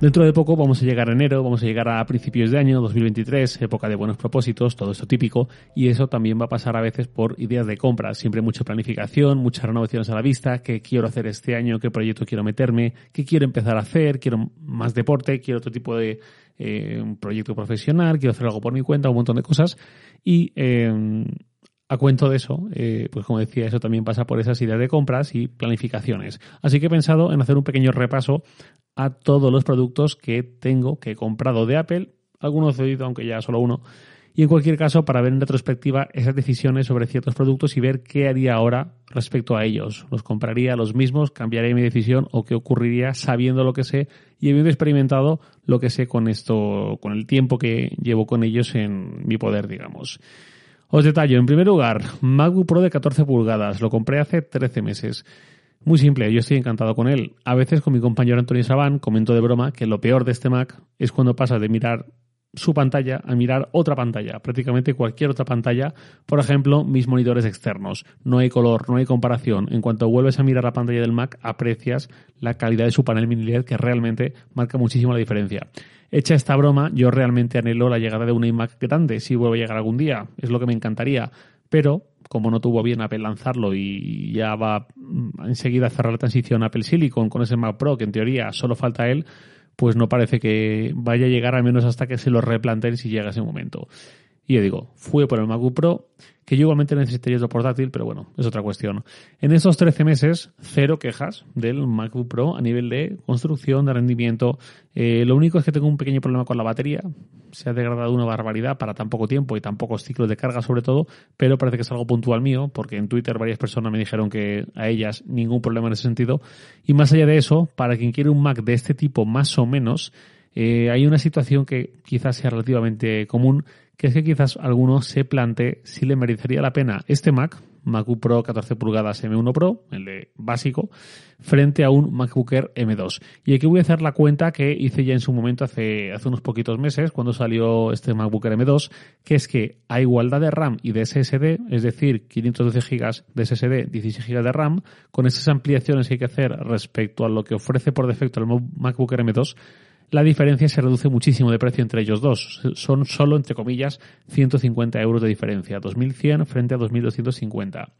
Dentro de poco vamos a llegar a enero, vamos a llegar a principios de año 2023, época de buenos propósitos, todo esto típico, y eso también va a pasar a veces por ideas de compra, siempre mucha planificación, muchas renovaciones a la vista, qué quiero hacer este año, qué proyecto quiero meterme, qué quiero empezar a hacer, quiero más deporte, quiero otro tipo de eh, proyecto profesional, quiero hacer algo por mi cuenta, un montón de cosas, y eh, a cuento de eso, eh, pues como decía, eso también pasa por esas ideas de compras y planificaciones. Así que he pensado en hacer un pequeño repaso a todos los productos que tengo, que he comprado de Apple, algunos cedido, aunque ya solo uno, y en cualquier caso para ver en retrospectiva esas decisiones sobre ciertos productos y ver qué haría ahora respecto a ellos. ¿Los compraría los mismos? ¿Cambiaría mi decisión? ¿O qué ocurriría sabiendo lo que sé y habiendo experimentado lo que sé con esto, con el tiempo que llevo con ellos en mi poder, digamos? Os detallo, en primer lugar, MacBook Pro de 14 pulgadas. Lo compré hace 13 meses. Muy simple, yo estoy encantado con él. A veces con mi compañero Antonio Sabán comento de broma que lo peor de este Mac es cuando pasa de mirar su pantalla a mirar otra pantalla, prácticamente cualquier otra pantalla, por ejemplo, mis monitores externos. No hay color, no hay comparación. En cuanto vuelves a mirar la pantalla del Mac, aprecias la calidad de su panel mini LED que realmente marca muchísimo la diferencia. Hecha esta broma, yo realmente anhelo la llegada de un iMac grande, si vuelve a llegar algún día, es lo que me encantaría, pero como no tuvo bien Apple lanzarlo y ya va mm, enseguida a cerrar la transición Apple Silicon con ese Mac Pro, que en teoría solo falta él, pues no parece que vaya a llegar al menos hasta que se lo replanteen si llega ese momento. Y yo digo, fue por el MacBook Pro, que yo igualmente necesitaría otro portátil, pero bueno, es otra cuestión. En estos 13 meses, cero quejas del MacBook Pro a nivel de construcción, de rendimiento. Eh, lo único es que tengo un pequeño problema con la batería. Se ha degradado una barbaridad para tan poco tiempo y tan pocos ciclos de carga sobre todo, pero parece que es algo puntual mío, porque en Twitter varias personas me dijeron que a ellas ningún problema en ese sentido. Y más allá de eso, para quien quiere un Mac de este tipo más o menos, eh, hay una situación que quizás sea relativamente común, que es que quizás alguno se plantee si le merecería la pena este Mac, MacBook Pro 14 pulgadas M1 Pro, el de básico, frente a un MacBook Air M2. Y aquí voy a hacer la cuenta que hice ya en su momento hace, hace unos poquitos meses, cuando salió este MacBook Air M2, que es que a igualdad de RAM y de SSD, es decir, 512 GB de SSD, 16 GB de RAM, con esas ampliaciones que hay que hacer respecto a lo que ofrece por defecto el MacBook Air M2, la diferencia se reduce muchísimo de precio entre ellos dos. Son solo, entre comillas, 150 euros de diferencia. 2.100 frente a 2.250.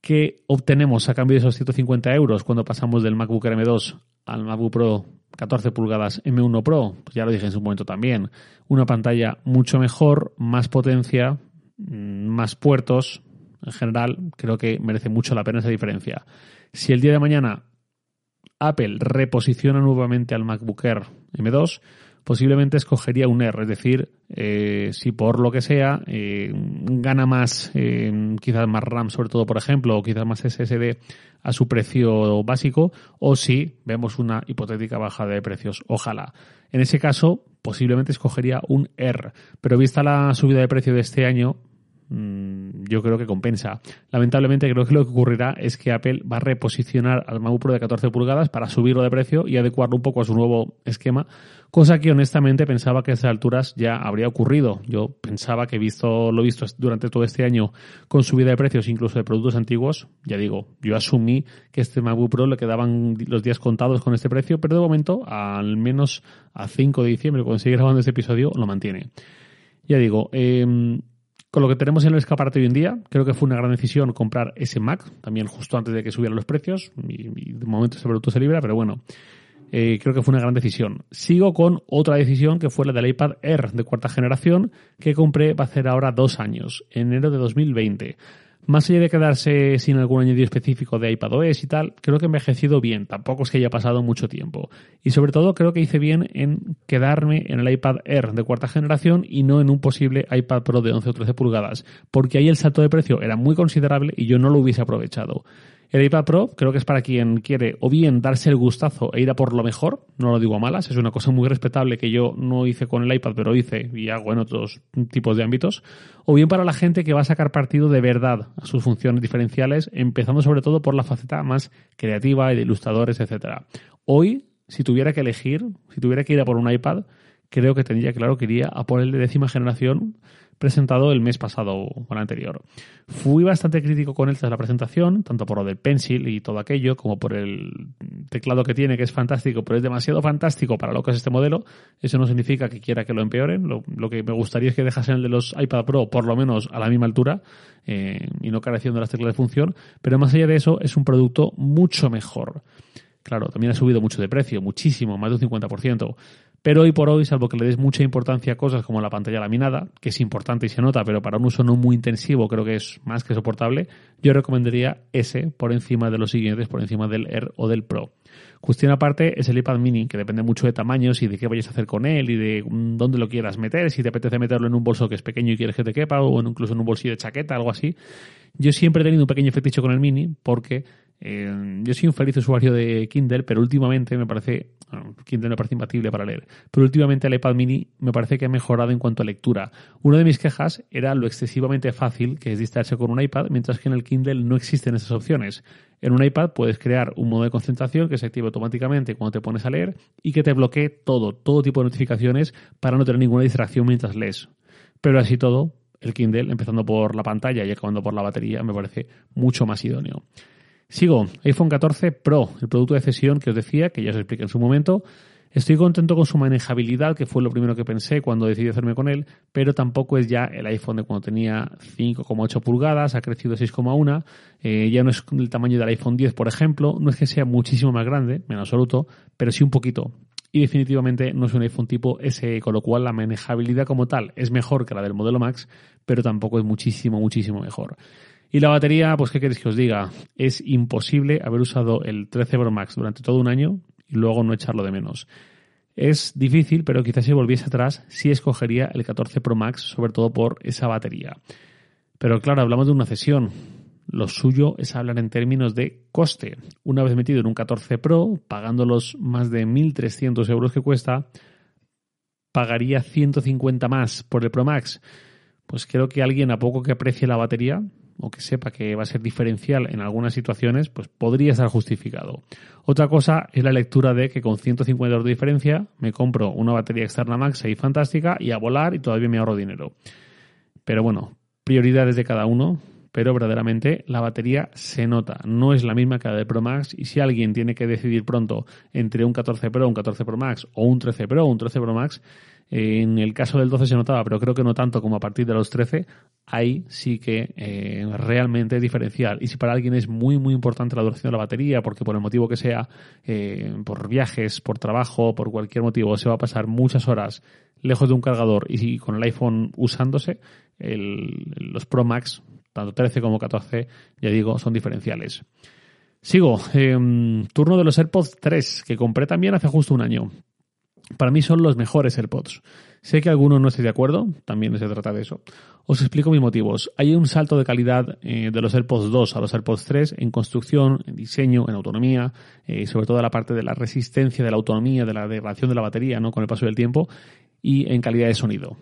¿Qué obtenemos a cambio de esos 150 euros cuando pasamos del MacBook M2 al MacBook Pro 14 pulgadas M1 Pro? Pues ya lo dije en su momento también. Una pantalla mucho mejor, más potencia, mm, más puertos. En general, creo que merece mucho la pena esa diferencia. Si el día de mañana Apple reposiciona nuevamente al MacBook Air M2, posiblemente escogería un R, es decir, eh, si por lo que sea eh, gana más, eh, quizás más RAM sobre todo, por ejemplo, o quizás más SSD a su precio básico, o si vemos una hipotética bajada de precios, ojalá. En ese caso, posiblemente escogería un R, pero vista la subida de precio de este año, Mm, yo creo que compensa. Lamentablemente creo que lo que ocurrirá es que Apple va a reposicionar al MacBook Pro de 14 pulgadas para subirlo de precio y adecuarlo un poco a su nuevo esquema, cosa que honestamente pensaba que a esas alturas ya habría ocurrido. Yo pensaba que visto lo visto durante todo este año con subida de precios incluso de productos antiguos, ya digo, yo asumí que este MacBook Pro le quedaban los días contados con este precio, pero de momento, al menos a 5 de diciembre, cuando sigue grabando este episodio, lo mantiene. Ya digo, eh, con lo que tenemos en el escaparate hoy en día, creo que fue una gran decisión comprar ese Mac, también justo antes de que subieran los precios, y, de momento ese producto se libra, pero bueno, eh, creo que fue una gran decisión. Sigo con otra decisión que fue la del iPad Air de cuarta generación, que compré va a hacer ahora dos años, enero de 2020 más allá de quedarse sin algún añadido específico de iPadOS y tal, creo que he envejecido bien, tampoco es que haya pasado mucho tiempo. Y sobre todo creo que hice bien en quedarme en el iPad Air de cuarta generación y no en un posible iPad Pro de 11 o 13 pulgadas, porque ahí el salto de precio era muy considerable y yo no lo hubiese aprovechado. El iPad Pro creo que es para quien quiere o bien darse el gustazo e ir a por lo mejor, no lo digo a malas, es una cosa muy respetable que yo no hice con el iPad, pero hice y hago en otros tipos de ámbitos, o bien para la gente que va a sacar partido de verdad a sus funciones diferenciales, empezando sobre todo por la faceta más creativa de ilustradores, etcétera. Hoy, si tuviera que elegir, si tuviera que ir a por un iPad, creo que tendría claro que iría a por el de décima generación presentado el mes pasado o el anterior. Fui bastante crítico con él tras la presentación, tanto por lo del pencil y todo aquello, como por el teclado que tiene, que es fantástico, pero es demasiado fantástico para lo que es este modelo. Eso no significa que quiera que lo empeoren. Lo, que me gustaría es que dejasen el de los iPad Pro por lo menos a la misma altura eh, y no careciendo las teclas de función. Pero más allá de eso, es un producto mucho mejor. Claro, también ha subido mucho de precio, muchísimo, más de un 50%. Pero hoy por hoy, salvo que le des mucha importancia a cosas como la pantalla laminada, que es importante y se nota, pero para un uso no muy intensivo creo que es más que soportable, yo recomendaría ese por encima de los siguientes, por encima del Air o del Pro. Cuestión aparte es el iPad mini, que depende mucho de tamaños y de qué vayas a hacer con él y de dónde lo quieras meter, si te apetece meterlo en un bolso que es pequeño y quieres que te quepa, o incluso en un bolsillo de chaqueta, algo así. Yo siempre he tenido un pequeño fetiche con el mini porque eh, yo soy un feliz usuario de Kindle, pero últimamente me parece, Kindle me parece imbatible para leer, pero últimamente el iPad mini me parece que ha mejorado en cuanto a lectura. Una de mis quejas era lo excesivamente fácil que es distraerse con un iPad, mientras que en el Kindle no existen esas opciones. En un iPad puedes crear un modo de concentración que se active automáticamente cuando te pones a leer y que te bloquee todo, todo tipo de notificaciones para no tener ninguna distracción mientras lees. Pero así todo, el Kindle, empezando por la pantalla y acabando por la batería, me parece mucho más idóneo. Sigo, iPhone 14 Pro, el producto de cesión que os decía, que ya os expliqué en su momento. Estoy contento con su manejabilidad, que fue lo primero que pensé cuando decidí hacerme con él, pero tampoco es ya el iPhone de cuando tenía 5,8 pulgadas, ha crecido 6,1, eh, ya no es el tamaño del iPhone 10, por ejemplo, no es que sea muchísimo más grande, en absoluto, pero sí un poquito. Y definitivamente no es un iPhone tipo SE, con lo cual la manejabilidad como tal es mejor que la del modelo Max, pero tampoco es muchísimo, muchísimo mejor. Y la batería, pues qué queréis que os diga, es imposible haber usado el 13 Pro Max durante todo un año y luego no echarlo de menos. Es difícil, pero quizás si volviese atrás, sí escogería el 14 Pro Max, sobre todo por esa batería. Pero claro, hablamos de una cesión. Lo suyo es hablar en términos de coste. Una vez metido en un 14 Pro, pagando los más de 1.300 euros que cuesta, pagaría 150 más por el Pro Max. Pues creo que alguien a poco que aprecie la batería o que sepa que va a ser diferencial en algunas situaciones, pues podría estar justificado. Otra cosa es la lectura de que con 150 euros de diferencia me compro una batería externa Max y fantástica y a volar y todavía me ahorro dinero. Pero bueno, prioridades de cada uno, pero verdaderamente la batería se nota, no es la misma que la de Pro Max y si alguien tiene que decidir pronto entre un 14 Pro, un 14 Pro Max o un 13 Pro un 13 Pro Max, en el caso del 12 se notaba, pero creo que no tanto como a partir de los 13, ahí sí que eh, realmente es diferencial. Y si para alguien es muy, muy importante la duración de la batería, porque por el motivo que sea, eh, por viajes, por trabajo, por cualquier motivo, se va a pasar muchas horas lejos de un cargador y con el iPhone usándose, los Pro Max, tanto 13 como 14, ya digo, son diferenciales. Sigo, em, turno de los AirPods 3, que compré también hace justo un año. Para mí son los mejores AirPods. Sé que algunos no estoy de acuerdo, también se trata de eso. Os explico mis motivos. Hay un salto de calidad eh, de los AirPods 2 a los AirPods 3 en construcción, en diseño, en autonomía, eh, sobre todo la parte de la resistencia, de la autonomía, de la degradación de la batería, ¿no? Con el paso del tiempo y en calidad de sonido.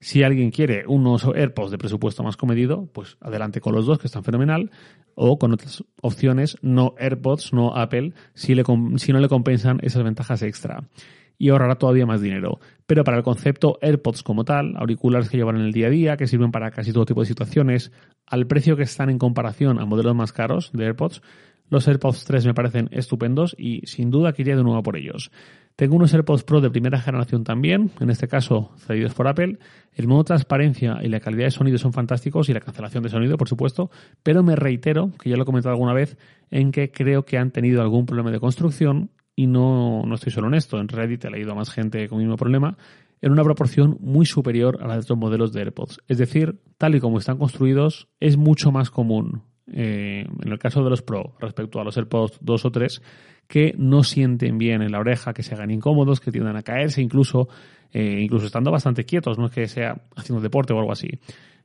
Si alguien quiere unos AirPods de presupuesto más comedido, pues adelante con los dos, que están fenomenal, o con otras opciones, no AirPods, no Apple, si, no le compensan esas ventajas extra y ahorrará todavía más dinero. Pero para el concepto AirPods como tal, auriculares que llevan en el día a día, que sirven para casi todo tipo de situaciones, al precio que están en comparación a modelos más caros de AirPods, los AirPods 3 me parecen estupendos y sin duda quería de nuevo por ellos. Tengo unos AirPods Pro de primera generación también, en este caso cedidos por Apple. El modo transparencia y la calidad de sonido son fantásticos y la cancelación de sonido, por supuesto, pero me reitero, que ya lo he comentado alguna vez, en que creo que han tenido algún problema de construcción y no, no estoy solo en esto, en Reddit he leído a más gente con el mismo problema, en una proporción muy superior a la de otros modelos de AirPods. Es decir, tal y como están construidos, es mucho más común, eh, en el caso de los Pro, respecto a los AirPods 2 o 3, que no sienten bien en la oreja, que se hagan incómodos, que tiendan a caerse, incluso, eh, incluso estando bastante quietos, no es que sea haciendo deporte o algo así.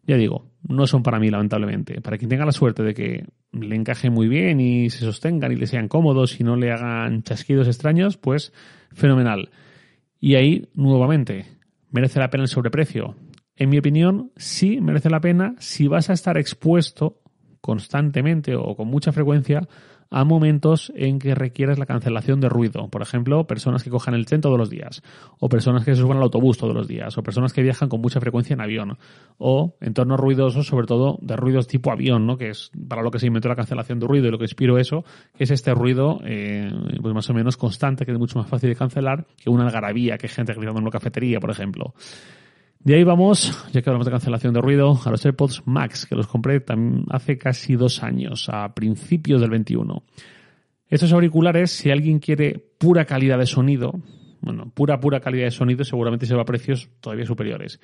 Ya digo, no son para mí, lamentablemente. Para quien tenga la suerte de que le encaje muy bien y se sostengan y le sean cómodos y no le hagan chasquidos extraños, pues fenomenal. Y ahí, nuevamente, ¿merece la pena el sobreprecio? En mi opinión, sí merece la pena si vas a estar expuesto constantemente o con mucha frecuencia a momentos en que requieres la cancelación de ruido. Por ejemplo, personas que cojan el tren todos los días, o personas que se suban al autobús todos los días, o personas que viajan con mucha frecuencia en avión, o entornos ruidosos, sobre todo de ruidos tipo avión, ¿no? que es para lo que se inventó la cancelación de ruido y lo que inspiró eso, que es este ruido eh, pues más o menos constante, que es mucho más fácil de cancelar que una algarabía, que gente gritando en una cafetería, por ejemplo. De ahí vamos, ya que hablamos de cancelación de ruido, a los AirPods Max, que los compré hace casi dos años, a principios del 21. Estos auriculares, si alguien quiere pura calidad de sonido, bueno, pura, pura calidad de sonido, seguramente se va a precios todavía superiores.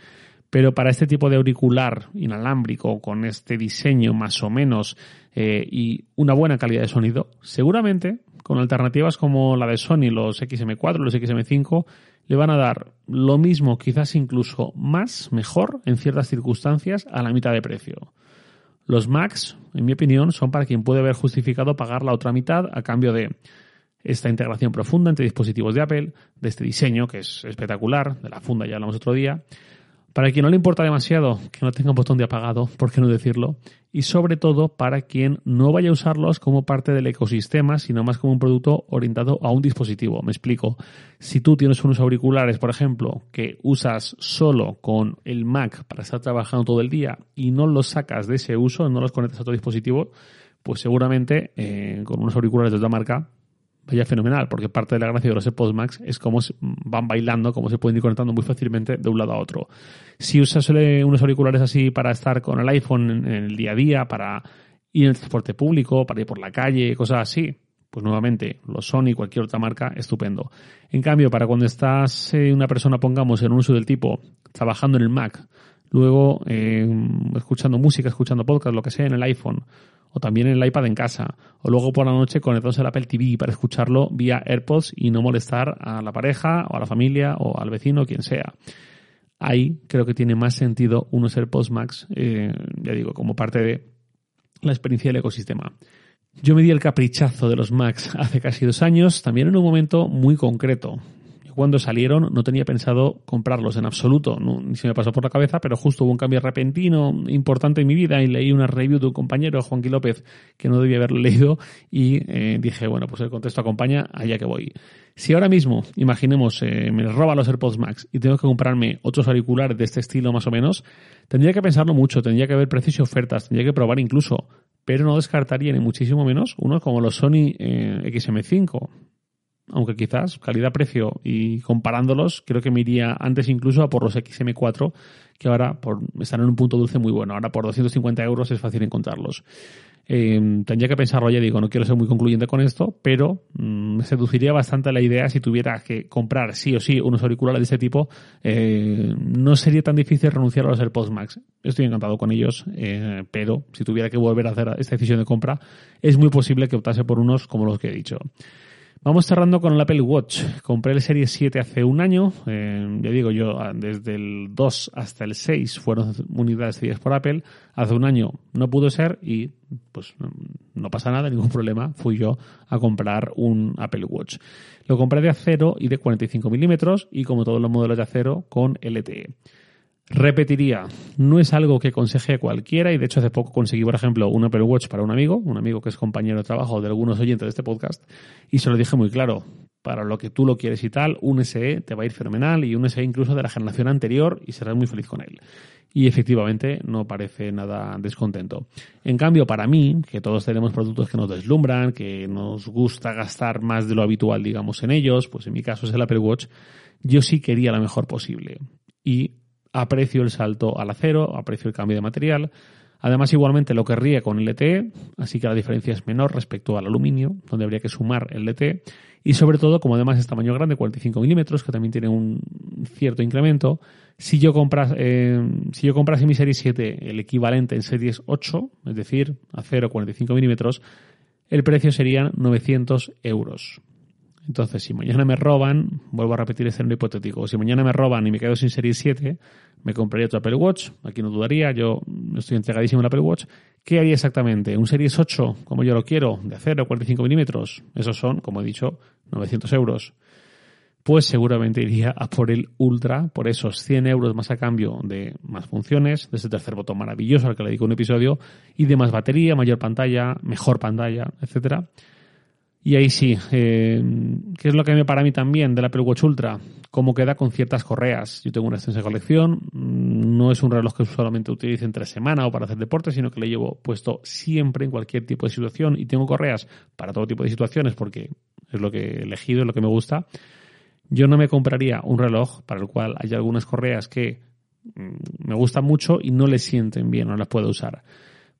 Pero para este tipo de auricular inalámbrico, con este diseño más o menos eh, y una buena calidad de sonido, seguramente con alternativas como la de Sony, los XM4, los XM5, le van a dar lo mismo, quizás incluso más, mejor, en ciertas circunstancias, a la mitad de precio. Los Macs, en mi opinión, son para quien puede haber justificado pagar la otra mitad a cambio de esta integración profunda entre dispositivos de Apple, de este diseño que es espectacular, de la funda ya hablamos otro día, para quien no le importa demasiado que no tenga un botón de apagado, por qué no decirlo, y sobre todo para quien no vaya a usarlos como parte del ecosistema, sino más como un producto orientado a un dispositivo. Me explico. Si tú tienes unos auriculares, por ejemplo, que usas solo con el Mac para estar trabajando todo el día y no los sacas de ese uso, no los conectas a tu dispositivo, pues seguramente eh, con unos auriculares de otra marca vaya fenomenal, porque parte de la gracia de los AirPods Max es cómo van bailando, cómo se pueden ir conectando muy fácilmente de un lado a otro. Si usas unos auriculares así para estar con el iPhone en el día a día, para ir en el transporte público, para ir por la calle, cosas así, pues nuevamente, los Sony, cualquier otra marca, estupendo. En cambio, para cuando estás eh, una persona, pongamos, en un uso del tipo, trabajando en el Mac, luego eh, escuchando música, escuchando podcast, lo que sea en el iPhone, o también en el iPad en casa, o luego por la noche conectados al Apple TV para escucharlo vía AirPods y no molestar a la pareja o a la familia o al vecino quien sea. Ahí creo que tiene más sentido unos AirPods Max, eh, ya digo, como parte de la experiencia del ecosistema. Yo me di el caprichazo de los Macs hace casi dos años, también en un momento muy concreto cuando salieron no tenía pensado comprarlos en absoluto, ni se me pasó por la cabeza, pero justo hubo un cambio repentino importante en mi vida y leí una review de un compañero, Juanqui López, que no debía haberlo leído y eh, dije, bueno, pues el contexto acompaña, allá que voy. Si ahora mismo, imaginemos, eh, me roba los AirPods Max y tengo que comprarme otros auriculares de este estilo más o menos, tendría que pensarlo mucho, tendría que ver precios y ofertas, tendría que probar incluso, pero no descartaría ni muchísimo menos unos como los Sony eh, XM5 aunque quizás calidad-precio y comparándolos, creo que me iría antes incluso a por los XM4, que ahora están en un punto dulce muy bueno. Ahora por 250 euros es fácil encontrarlos. Eh, tendría que pensarlo, ya digo, no quiero ser muy concluyente con esto, pero mm, me seduciría bastante la idea si tuviera que comprar sí o sí unos auriculares de este tipo, eh, no sería tan difícil renunciar a los AirPods Max. Estoy encantado con ellos, eh, pero si tuviera que volver a hacer esta decisión de compra, es muy posible que optase por unos como los que he dicho. Vamos cerrando con el Apple Watch. Compré el Serie 7 hace un año. Eh, ya digo yo, ah, desde el 2 hasta el 6 fueron unidades cedidas por Apple. Hace un año no pudo ser y pues no pasa nada, ningún problema. Fui yo a comprar un Apple Watch. Lo compré de acero y de 45 milímetros y como todos los modelos de acero con LTE. Repetiría, no es algo que aconseje a cualquiera y de hecho hace poco conseguí, por ejemplo, un Apple Watch para un amigo, un amigo que es compañero de trabajo de algunos oyentes de este podcast y se lo dije muy claro, para lo que tú lo quieres y tal, un SE te va a ir fenomenal y un SE incluso de la generación anterior y serás muy feliz con él. Y efectivamente no parece nada descontento. En cambio, para mí, que todos tenemos productos que nos deslumbran, que nos gusta gastar más de lo habitual, digamos, en ellos, pues en mi caso es el Apple Watch, yo sí quería la mejor posible. Y aprecio el salto al acero, aprecio el cambio de material. Además, igualmente lo querría con LTE, así que la diferencia es menor respecto al aluminio, donde habría que sumar el LTE. Y sobre todo, como además es tamaño grande, 45 milímetros, que también tiene un cierto incremento, si yo, compras, eh, si yo comprase mi Serie 7 el equivalente en Series 8, es decir, acero 45 milímetros, el precio serían 900 euros. Entonces, si mañana me roban, vuelvo a repetir escenario hipotético, si mañana me roban y me quedo sin Serie 7, me compraría otro Apple Watch, aquí no dudaría, yo estoy entregadísimo al Apple Watch. ¿Qué haría exactamente? ¿Un Series 8, como yo lo quiero, de acero, 45 milímetros? Esos son, como he dicho, 900 euros. pues seguramente iría a por el Ultra, por esos 100 euros más a cambio de más funciones, de ese tercer botón maravilloso al que le dedico un episodio, y de más batería, mayor pantalla, mejor pantalla, etcétera. Y ahí sí, eh, ¿qué es lo que me para mí también del Apple Watch Ultra? Cómo queda con ciertas correas. Yo tengo una extensa colección, mm, no es un reloj que solamente utilice entre semana o para hacer deporte, sino que le llevo puesto siempre en cualquier tipo de situación y tengo correas para todo tipo de situaciones porque es lo que he elegido, es lo que me gusta. Yo no me compraría un reloj para el cual hay algunas correas que mm, me gustan mucho y no le sienten bien, no las puedo usar.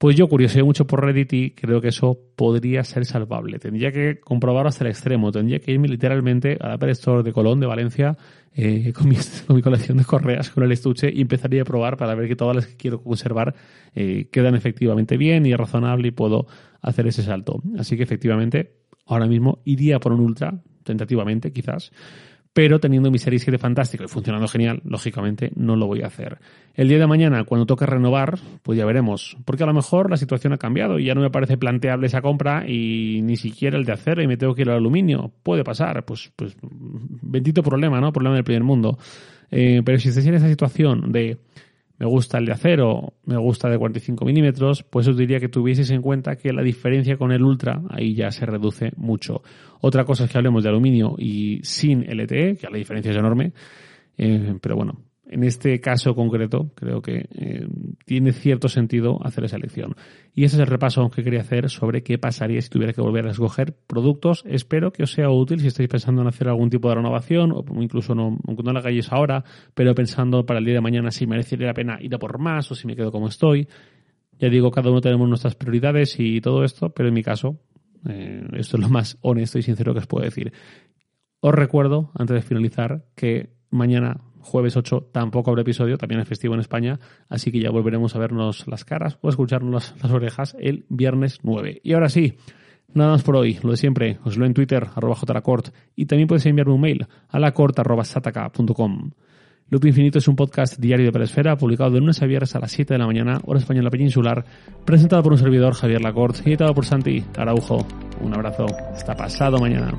Pues yo curioseé mucho por Reddit y creo que eso podría ser salvable. Tendría que comprobarlo hasta el extremo. Tendría que irme literalmente a la Apple Store de Colón, de Valencia, eh, con, mi, colección de correas, con el estuche y empezaría a probar para ver que todas las que quiero conservar eh, quedan efectivamente bien y es razonable y puedo hacer ese salto. Así que efectivamente, ahora mismo iría por un Ultra, tentativamente quizás, pero teniendo mi Serie 7 fantástico y funcionando genial, lógicamente no lo voy a hacer. El día de mañana, cuando toque renovar, pues ya veremos, porque a lo mejor la situación ha cambiado y ya no me parece planteable esa compra y ni siquiera el de acero y me tengo que ir al aluminio. Puede pasar, pues, pues bendito problema, ¿no? Problema del primer mundo. Eh, pero si estáis en esa situación de me gusta el de acero, me gusta de 45 milímetros, pues os diría que tuvieseis en cuenta que la diferencia con el Ultra ahí ya se reduce mucho. Otra cosa es que hablemos de aluminio y sin LTE, que la diferencia es enorme, eh, pero bueno, en este caso concreto, creo que eh, tiene cierto sentido hacer esa elección. Y ese es el repaso que quería hacer sobre qué pasaría si tuviera que volver a escoger productos. Espero que os sea útil si estáis pensando en hacer algún tipo de renovación, o incluso no, aunque no lo hagáis ahora, pero pensando para el día de mañana si merecería la pena ir a por más o si me quedo como estoy. Ya digo, cada uno tenemos nuestras prioridades y todo esto, pero en mi caso, eh, esto es lo más honesto y sincero que os puedo decir. Os recuerdo, antes de finalizar, que mañana jueves 8 tampoco habrá episodio, también es festivo en España, así que ya volveremos a vernos las caras o escucharnos las, orejas el viernes 9. Y ahora sí, nada más por hoy, lo de siempre, os lo en Twitter, arroba jracort, y también podéis enviarme un mail a lacort.sataka.com. Loop Infinito es un podcast diario de Peresfera, publicado de lunes a viernes a las 7 de la mañana, hora española peninsular, presentado por un servidor, Javier Lacorte, y editado por Santi Araujo. Un abrazo, hasta pasado mañana.